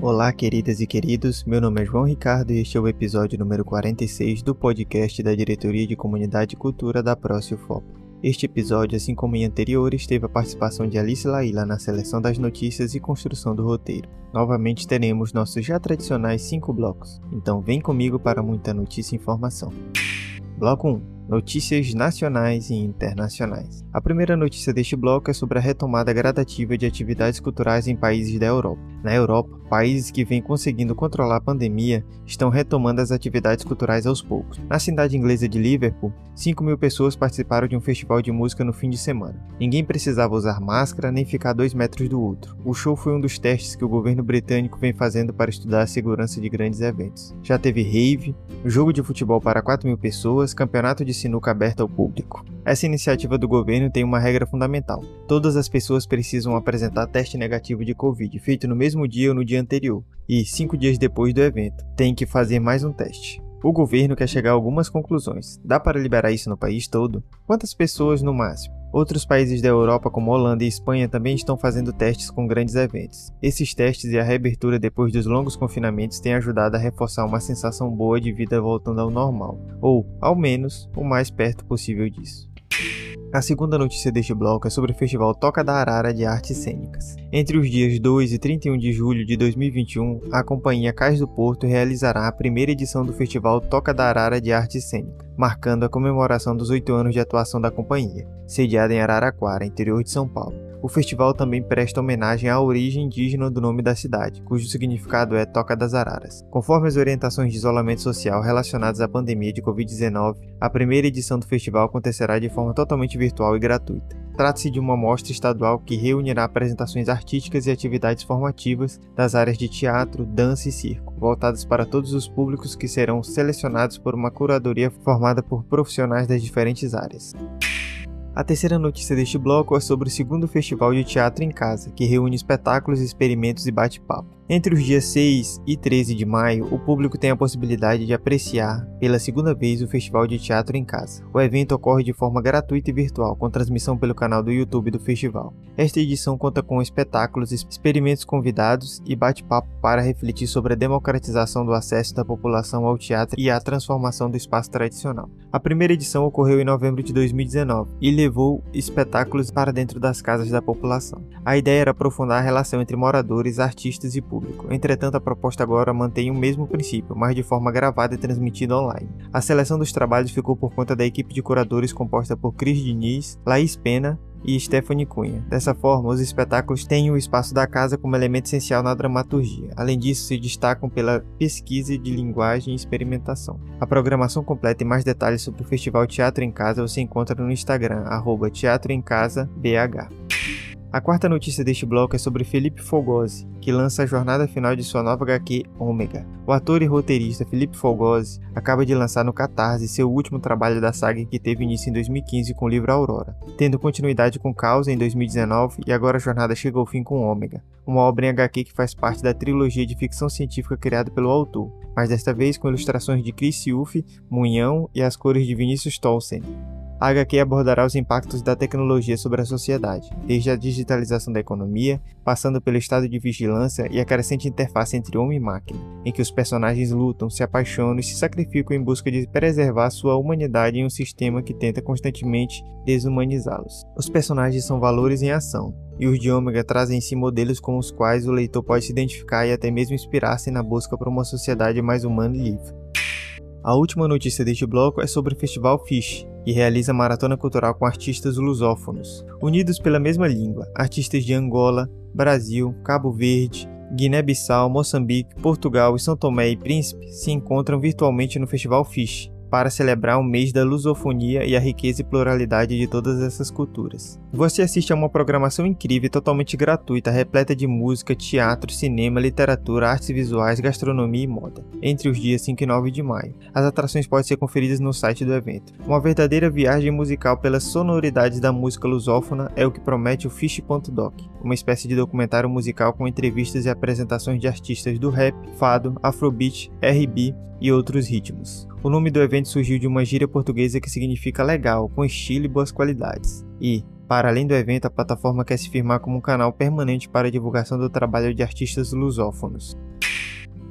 Olá, queridas e queridos. Meu nome é João Ricardo e este é o episódio número 46 do podcast da Diretoria de Comunidade e Cultura da ProCilFop. Este episódio, assim como em anteriores, teve a participação de Alice Laila na seleção das notícias e construção do roteiro. Novamente teremos nossos já tradicionais cinco blocos, então vem comigo para muita notícia e informação. Bloco 1 Notícias nacionais e internacionais. A primeira notícia deste bloco é sobre a retomada gradativa de atividades culturais em países da Europa. Na Europa, países que vêm conseguindo controlar a pandemia estão retomando as atividades culturais aos poucos. Na cidade inglesa de Liverpool, 5 mil pessoas participaram de um festival de música no fim de semana. Ninguém precisava usar máscara nem ficar a dois metros do outro. O show foi um dos testes que o governo britânico vem fazendo para estudar a segurança de grandes eventos. Já teve rave, jogo de futebol para 4 mil pessoas, campeonato de sinuca aberta ao público. Essa iniciativa do governo tem uma regra fundamental: todas as pessoas precisam apresentar teste negativo de Covid, feito no mesmo dia ou no dia anterior, e cinco dias depois do evento, tem que fazer mais um teste. O governo quer chegar a algumas conclusões. Dá para liberar isso no país todo? Quantas pessoas no máximo? Outros países da Europa, como Holanda e Espanha, também estão fazendo testes com grandes eventos. Esses testes e a reabertura depois dos longos confinamentos têm ajudado a reforçar uma sensação boa de vida voltando ao normal, ou, ao menos, o mais perto possível disso. A segunda notícia deste bloco é sobre o Festival Toca da Arara de Artes Cênicas. Entre os dias 2 e 31 de julho de 2021, a companhia Cais do Porto realizará a primeira edição do Festival Toca da Arara de Artes Cênicas, marcando a comemoração dos oito anos de atuação da companhia, sediada em Araraquara, interior de São Paulo. O festival também presta homenagem à origem indígena do nome da cidade, cujo significado é Toca das Araras. Conforme as orientações de isolamento social relacionadas à pandemia de Covid-19, a primeira edição do festival acontecerá de forma totalmente virtual e gratuita. Trata-se de uma mostra estadual que reunirá apresentações artísticas e atividades formativas das áreas de teatro, dança e circo, voltadas para todos os públicos que serão selecionados por uma curadoria formada por profissionais das diferentes áreas. A terceira notícia deste bloco é sobre o segundo Festival de Teatro em Casa, que reúne espetáculos, experimentos e bate-papo. Entre os dias 6 e 13 de maio, o público tem a possibilidade de apreciar pela segunda vez o Festival de Teatro em Casa. O evento ocorre de forma gratuita e virtual, com transmissão pelo canal do YouTube do festival. Esta edição conta com espetáculos, experimentos convidados e bate-papo para refletir sobre a democratização do acesso da população ao teatro e a transformação do espaço tradicional. A primeira edição ocorreu em novembro de 2019 e levou espetáculos para dentro das casas da população. A ideia era aprofundar a relação entre moradores, artistas e público público. Entretanto, a proposta agora mantém o mesmo princípio, mas de forma gravada e transmitida online. A seleção dos trabalhos ficou por conta da equipe de curadores composta por Cris Diniz, Laís Pena, e Stephanie Cunha. Dessa forma, os espetáculos têm o espaço da casa como elemento essencial na dramaturgia. Além disso, se destacam pela pesquisa de linguagem e experimentação. A programação completa e mais detalhes sobre o Festival Teatro em Casa você encontra no Instagram, arroba Teatro em Casa BH. A quarta notícia deste bloco é sobre Felipe Fogosi, que lança a jornada final de sua nova HQ Ômega. O ator e roteirista Felipe Fogosi acaba de lançar no Catarse seu último trabalho da saga que teve início em 2015 com o livro Aurora, tendo continuidade com Causa em 2019 e agora a jornada chega ao fim com Ômega, uma obra em HQ que faz parte da trilogia de ficção científica criada pelo autor, mas desta vez com ilustrações de Chris Siuf, Munhão e as cores de Vinícius Tolsen. A HQ abordará os impactos da tecnologia sobre a sociedade, desde a digitalização da economia, passando pelo estado de vigilância e a crescente interface entre homem e máquina, em que os personagens lutam, se apaixonam e se sacrificam em busca de preservar sua humanidade em um sistema que tenta constantemente desumanizá-los. Os personagens são valores em ação, e os de Ômega trazem em si modelos com os quais o leitor pode se identificar e até mesmo inspirar-se na busca por uma sociedade mais humana e livre. A última notícia deste bloco é sobre o Festival Fish, que realiza maratona cultural com artistas lusófonos, unidos pela mesma língua, artistas de Angola, Brasil, Cabo Verde, Guiné-Bissau, Moçambique, Portugal e São Tomé e Príncipe se encontram virtualmente no Festival Fish, para celebrar o mês da lusofonia e a riqueza e pluralidade de todas essas culturas. Você assiste a uma programação incrível e totalmente gratuita, repleta de música, teatro, cinema, literatura, artes visuais, gastronomia e moda, entre os dias 5 e 9 de maio. As atrações podem ser conferidas no site do evento. Uma verdadeira viagem musical pelas sonoridades da música lusófona é o que promete o Fish.doc, uma espécie de documentário musical com entrevistas e apresentações de artistas do rap, fado, afrobeat, R&B e outros ritmos. O nome do evento surgiu de uma gíria portuguesa que significa legal, com estilo e boas qualidades. E, para além do evento, a plataforma quer se firmar como um canal permanente para a divulgação do trabalho de artistas lusófonos.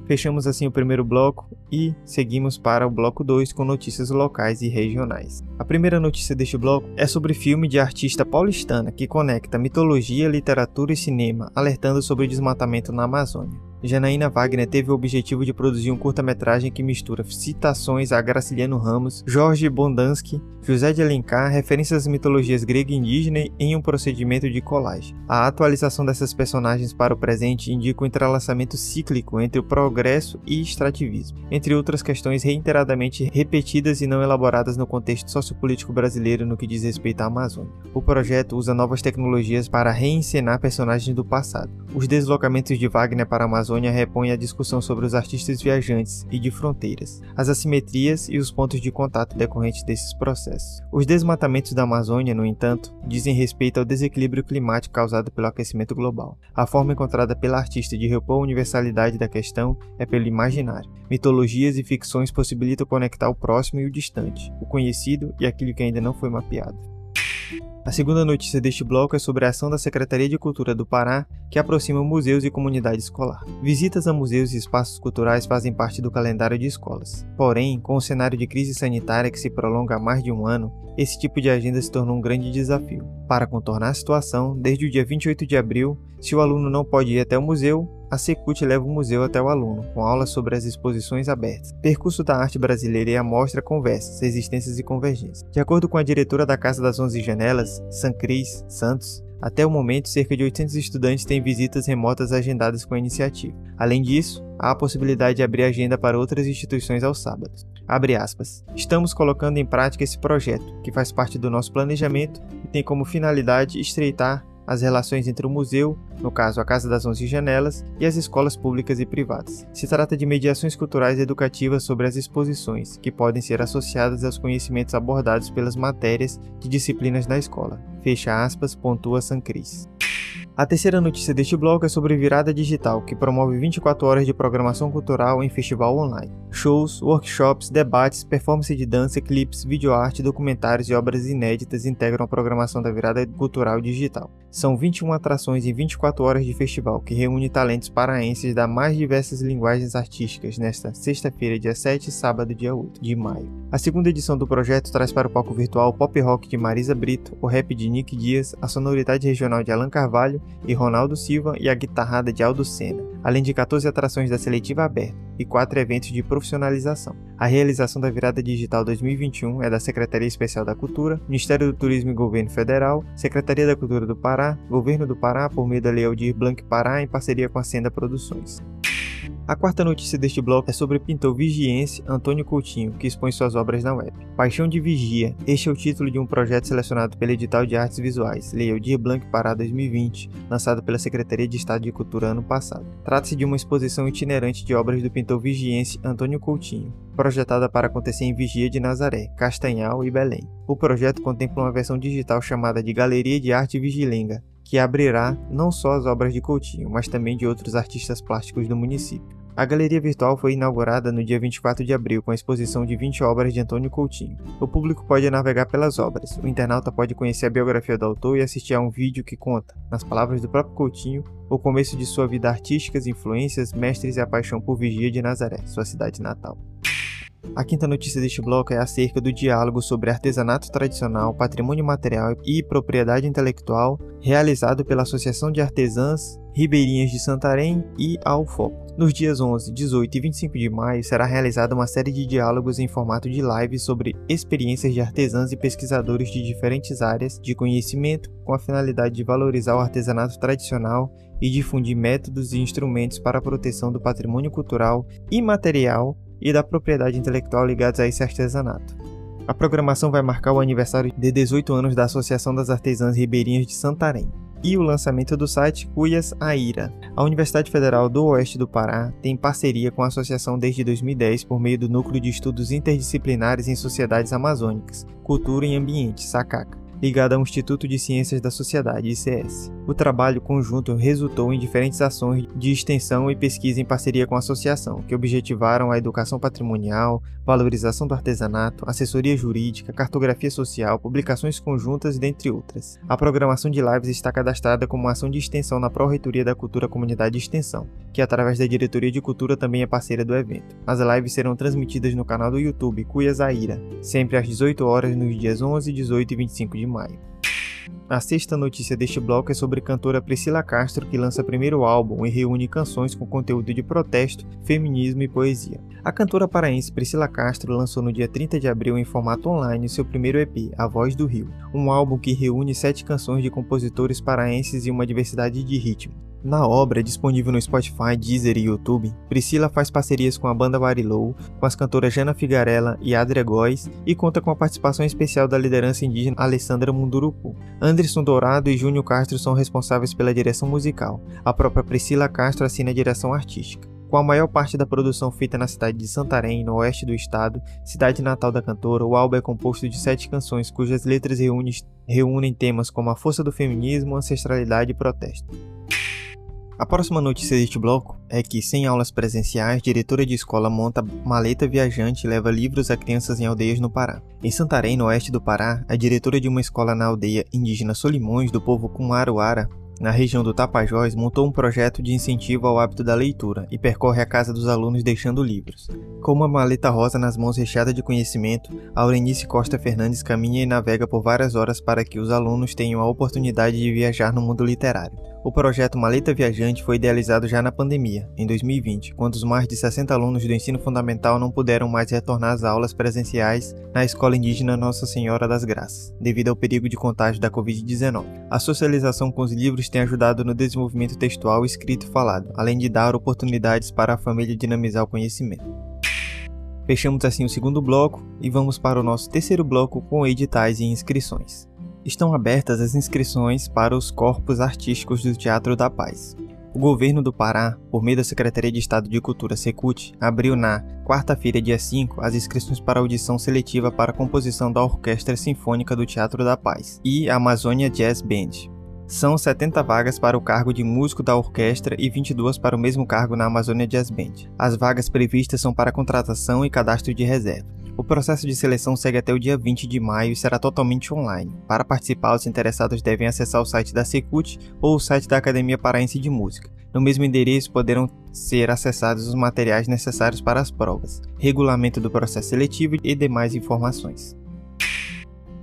Fechamos assim o primeiro bloco e seguimos para o bloco 2 com notícias locais e regionais. A primeira notícia deste bloco é sobre filme de artista paulistana que conecta mitologia, literatura e cinema, alertando sobre o desmatamento na Amazônia. Janaína Wagner teve o objetivo de produzir um curta-metragem que mistura citações a Graciliano Ramos, Jorge Bondansky, José de Alencar, referências às mitologias grega e indígena em um procedimento de colagem. A atualização dessas personagens para o presente indica o um entrelaçamento cíclico entre o progresso e extrativismo, entre outras questões reiteradamente repetidas e não elaboradas no contexto sociopolítico brasileiro no que diz respeito à Amazônia. O projeto usa novas tecnologias para reencenar personagens do passado. Os deslocamentos de Wagner para a Amazônia Amazônia repõe a discussão sobre os artistas viajantes e de fronteiras, as assimetrias e os pontos de contato decorrentes desses processos. Os desmatamentos da Amazônia, no entanto, dizem respeito ao desequilíbrio climático causado pelo aquecimento global. A forma encontrada pela artista de repor a universalidade da questão é pelo imaginário. Mitologias e ficções possibilitam conectar o próximo e o distante, o conhecido e aquilo que ainda não foi mapeado. A segunda notícia deste bloco é sobre a ação da Secretaria de Cultura do Pará, que aproxima museus e comunidade escolar. Visitas a museus e espaços culturais fazem parte do calendário de escolas. Porém, com o cenário de crise sanitária que se prolonga há mais de um ano, esse tipo de agenda se tornou um grande desafio. Para contornar a situação, desde o dia 28 de abril, se o aluno não pode ir até o museu, a Secult leva o museu até o aluno, com aulas sobre as exposições abertas. Percurso da arte brasileira e a mostra conversas, existências e convergências. De acordo com a diretora da Casa das Onze Janelas, Sancris Santos, até o momento, cerca de 800 estudantes têm visitas remotas agendadas com a iniciativa. Além disso, há a possibilidade de abrir agenda para outras instituições aos sábados. Aspas. Estamos colocando em prática esse projeto, que faz parte do nosso planejamento e tem como finalidade estreitar as relações entre o museu, no caso a Casa das Onze Janelas, e as escolas públicas e privadas. Se trata de mediações culturais e educativas sobre as exposições, que podem ser associadas aos conhecimentos abordados pelas matérias de disciplinas da escola. Fecha aspas, pontua Sancris. A terceira notícia deste bloco é sobre Virada Digital, que promove 24 horas de programação cultural em festival online. Shows, workshops, debates, performance de dança, clipes, videoarte, documentários e obras inéditas integram a programação da Virada Cultural Digital. São 21 atrações em 24 horas de festival, que reúne talentos paraenses das mais diversas linguagens artísticas nesta sexta-feira, dia 7 e sábado, dia 8 de maio. A segunda edição do projeto traz para o palco virtual o pop rock de Marisa Brito, o rap de Nick Dias, a sonoridade regional de Alan Carvalho e Ronaldo Silva e a guitarrada de Aldo Senna, além de 14 atrações da seletiva aberta e 4 eventos de profissionalização. A realização da Virada Digital 2021 é da Secretaria Especial da Cultura, Ministério do Turismo e Governo Federal, Secretaria da Cultura do Pará, Governo do Pará por meio da Lei Aldir Blanc Pará em parceria com a Senda Produções. A quarta notícia deste bloco é sobre o pintor vigiense Antônio Coutinho, que expõe suas obras na web. Paixão de Vigia. Este é o título de um projeto selecionado pelo Edital de Artes Visuais, Lei Aldir Blanc Pará 2020, lançado pela Secretaria de Estado de Cultura ano passado. Trata-se de uma exposição itinerante de obras do pintor vigiense Antônio Coutinho, projetada para acontecer em Vigia de Nazaré, Castanhal e Belém. O projeto contempla uma versão digital chamada de Galeria de Arte Vigilenga, que abrirá não só as obras de Coutinho, mas também de outros artistas plásticos do município. A galeria virtual foi inaugurada no dia 24 de abril com a exposição de 20 obras de Antônio Coutinho. O público pode navegar pelas obras, o internauta pode conhecer a biografia do autor e assistir a um vídeo que conta, nas palavras do próprio Coutinho, o começo de sua vida artística, influências, mestres e a paixão por Vigia de Nazaré, sua cidade natal. A quinta notícia deste bloco é acerca do diálogo sobre artesanato tradicional, patrimônio material e propriedade intelectual realizado pela Associação de Artesãs Ribeirinhas de Santarém e a UFOP. Nos dias 11, 18 e 25 de maio será realizada uma série de diálogos em formato de live sobre experiências de artesãs e pesquisadores de diferentes áreas de conhecimento, com a finalidade de valorizar o artesanato tradicional e difundir métodos e instrumentos para a proteção do patrimônio cultural imaterial e da propriedade intelectual ligados a esse artesanato. A programação vai marcar o aniversário de 18 anos da Associação das Artesãs Ribeirinhas de Santarém e o lançamento do site Cuias Aira. A Universidade Federal do Oeste do Pará tem parceria com a associação desde 2010 por meio do Núcleo de Estudos Interdisciplinares em Sociedades Amazônicas, Cultura e Ambiente, SACACA. ligada ao Instituto de Ciências da Sociedade, ICS. O trabalho conjunto resultou em diferentes ações de extensão e pesquisa em parceria com a associação, que objetivaram a educação patrimonial, valorização do artesanato, assessoria jurídica, cartografia social, publicações conjuntas, dentre outras. A programação de lives está cadastrada como uma ação de extensão na Pró-Reitoria da Cultura Comunidade de Extensão, que através da Diretoria de Cultura também é parceira do evento. As lives serão transmitidas no canal do YouTube Cuia Zaira, sempre às 18 horas nos dias 11, 18 e 25 de maio. A sexta notícia deste bloco é sobre a cantora Priscila Castro, que lança primeiro álbum e reúne canções com conteúdo de protesto, feminismo e poesia. A cantora paraense Priscila Castro lançou no dia 30 de abril em formato online seu primeiro EP, A Voz do Rio, um álbum que reúne sete canções de compositores paraenses e uma diversidade de ritmos. Na obra, disponível no Spotify, Deezer e YouTube, Priscila faz parcerias com a banda Barilou, com as cantoras Jana Figarella e Adria Góes e conta com a participação especial da liderança indígena Alessandra Munduruku. Anderson Dourado e Júnior Castro são responsáveis pela direção musical. A própria Priscila Castro assina a direção artística. Com a maior parte da produção feita na cidade de Santarém, no oeste do estado, cidade natal da cantora, o álbum é composto de sete canções cujas letras reúnem, reúnem temas como a força do feminismo, ancestralidade e protesto. A próxima notícia deste bloco é que, sem aulas presenciais, diretora de escola monta maleta viajante e leva livros a crianças em aldeias no Pará. Em Santarém, no oeste do Pará, a diretora de uma escola na aldeia indígena Solimões, do povo Kumaruara, na região do Tapajós, montou um projeto de incentivo ao hábito da leitura e percorre a casa dos alunos deixando livros. Com uma maleta rosa nas mãos recheada de conhecimento, Aurenice Costa Fernandes caminha e navega por várias horas para que os alunos tenham a oportunidade de viajar no mundo literário. O projeto Maleta Viajante foi idealizado já na pandemia, em 2020, quando os mais de 60 alunos do ensino fundamental não puderam mais retornar às aulas presenciais na Escola Indígena Nossa Senhora das Graças, devido ao perigo de contágio da Covid-19. A socialização com os livros tem ajudado no desenvolvimento textual, escrito e falado, além de dar oportunidades para a família dinamizar o conhecimento. Fechamos assim o segundo bloco e vamos para o nosso terceiro bloco com editais e inscrições estão abertas as inscrições para os corpos artísticos do Teatro da Paz. O governo do Pará, por meio da Secretaria de Estado de Cultura Secult, abriu na quarta-feira, dia 5, as inscrições para audição seletiva para a composição da Orquestra Sinfônica do Teatro da Paz e Amazônia Jazz Band. São 70 vagas para o cargo de músico da orquestra e 22 para o mesmo cargo na Amazônia Jazz Band. As vagas previstas são para contratação e cadastro de reserva. O processo de seleção segue até o dia 20 de maio e será totalmente online. Para participar, os interessados devem acessar o site da Secult ou o site da Academia Paraense de Música. No mesmo endereço poderão ser acessados os materiais necessários para as provas, regulamento do processo seletivo e demais informações.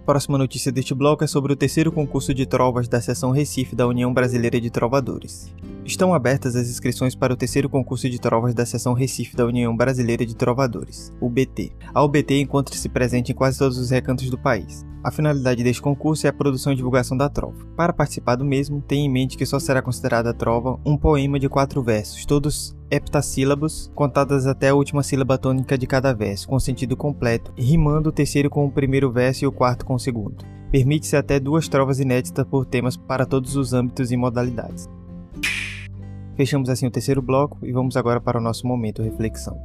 Próxima notícia deste bloco é sobre o terceiro concurso de trovas da seção Recife da União Brasileira de Trovadores. Estão abertas as inscrições para o terceiro concurso de trovas da seção Recife da União Brasileira de Trovadores, UBT. A UBT encontra-se presente em quase todos os recantos do país. A finalidade deste concurso é a produção e divulgação da trova. Para participar do mesmo, tenha em mente que só será considerada trova um poema de quatro versos, todos heptassílabos, contadas até a última sílaba tônica de cada verso, com sentido completo, rimando o terceiro com o primeiro verso e o quarto com o segundo. Permite-se até duas trovas inéditas por temas para todos os âmbitos e modalidades. Fechamos assim o terceiro bloco e vamos agora para o nosso momento reflexão.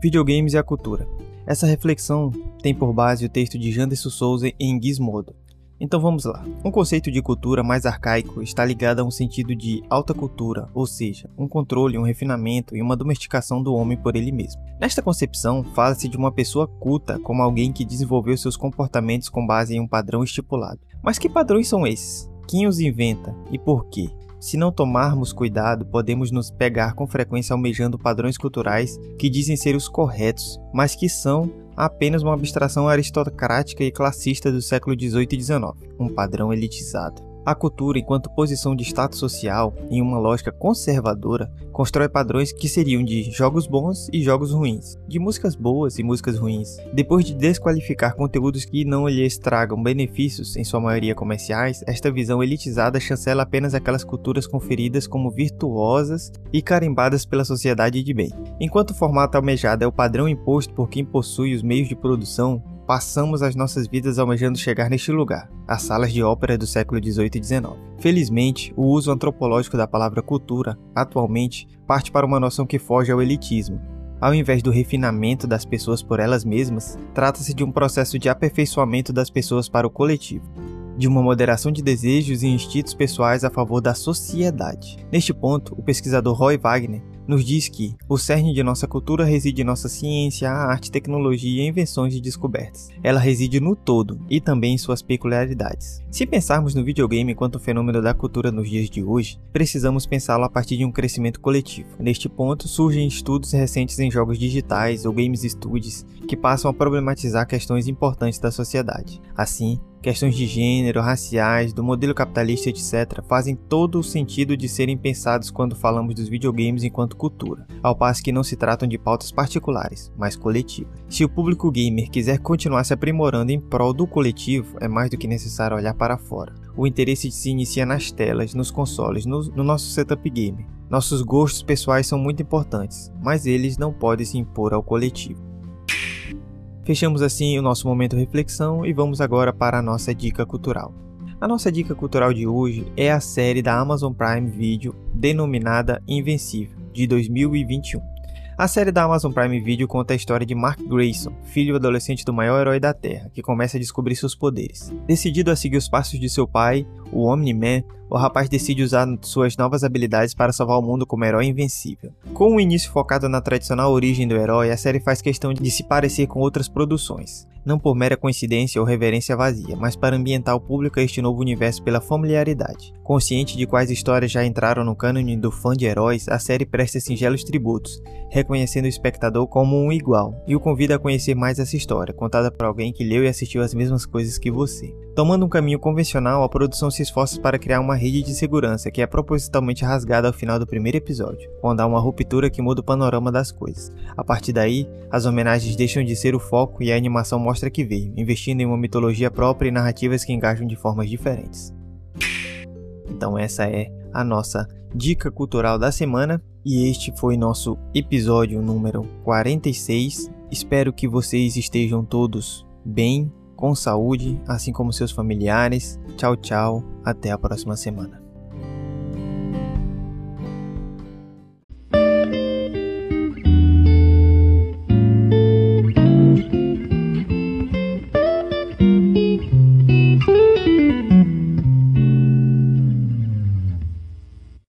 Videogames e a cultura. Essa reflexão tem por base o texto de Janderson Souza em Gizmodo. Então vamos lá. Um conceito de cultura mais arcaico está ligado a um sentido de alta cultura, ou seja, um controle, um refinamento e uma domesticação do homem por ele mesmo. Nesta concepção, fala-se de uma pessoa culta como alguém que desenvolveu seus comportamentos com base em um padrão estipulado. Mas que padrões são esses? Quem os inventa e por quê? Se não tomarmos cuidado, podemos nos pegar com frequência almejando padrões culturais que dizem ser os corretos, mas que são apenas uma abstração aristocrática e classista do século XVIII e XIX, um padrão elitizado. A cultura, enquanto posição de status social, em uma lógica conservadora, constrói padrões que seriam de jogos bons e jogos ruins, de músicas boas e músicas ruins. Depois de desqualificar conteúdos que não lhes tragam benefícios, em sua maioria comerciais, esta visão elitizada chancela apenas aquelas culturas conferidas como virtuosas e carimbadas pela sociedade de bem. Enquanto o formato almejado é o padrão imposto por quem possui os meios de produção, passamos as nossas vidas almejando chegar neste lugar, as salas de ópera do século XVIII e XIX. Felizmente, o uso antropológico da palavra cultura, atualmente, parte para uma noção que foge ao elitismo. Ao invés do refinamento das pessoas por elas mesmas, trata-se de um processo de aperfeiçoamento das pessoas para o coletivo. de uma moderação de desejos e instintos pessoais a favor da sociedade. Neste ponto, o pesquisador Roy Wagner nos diz que o cerne de nossa cultura reside em nossa ciência, arte, tecnologia, invenções e descobertas. Ela reside no todo e também em suas peculiaridades. Se pensarmos no videogame enquanto fenômeno da cultura nos dias de hoje, precisamos pensá-lo a partir de um crescimento coletivo. Neste ponto, surgem estudos recentes em jogos digitais ou games studios que passam a problematizar questões importantes da sociedade. Assim, questões de gênero, raciais, do modelo capitalista, etc., fazem todo o sentido de serem pensados quando falamos dos videogames enquanto cultura, ao passo que não se tratam de pautas particulares, mas coletivas. Se o público gamer quiser continuar se aprimorando em prol do coletivo, é mais do que necessário olhar para fora. O interesse se inicia nas telas, nos consoles, no, no nosso setup gamer. Nossos gostos pessoais são muito importantes, mas eles não podem se impor ao coletivo. Fechamos assim o nosso momento reflexão e vamos agora para a nossa dica cultural. A nossa dica cultural de hoje é a série da Amazon Prime Video denominada Invencível, de 2021. A série da Amazon Prime Video conta a história de Mark Grayson, filho adolescente do maior herói da Terra, que começa a descobrir seus poderes. Decidido a seguir os passos de seu pai, o Omni-Man, o rapaz decide usar suas novas habilidades para salvar o mundo como herói invencível. Com o um início focado na tradicional origem do herói, a série faz questão de se parecer com outras produções, não por mera coincidência ou reverência vazia, mas para ambientar o público a este novo universo pela familiaridade. Consciente de quais histórias já entraram no cânone do fã de heróis, a série presta singelos tributos, reconhecendo o espectador como um igual, e o convida a conhecer mais essa história, contada por alguém que leu e assistiu as mesmas coisas que você. Tomando um caminho convencional, a produção se esforça para criar uma rede de segurança que é propositalmente rasgada ao final do primeiro episódio, quando há uma ruptura que muda o panorama das coisas. A partir daí, as homenagens deixam de ser o foco e a animação mostra que veio, investindo em uma mitologia própria e narrativas que engajam de formas diferentes. Então essa é a nossa dica cultural da semana e este foi nosso episódio número 46. Espero que vocês estejam todos bem com saúde, assim como seus familiares. Tchau, tchau. Até a próxima semana.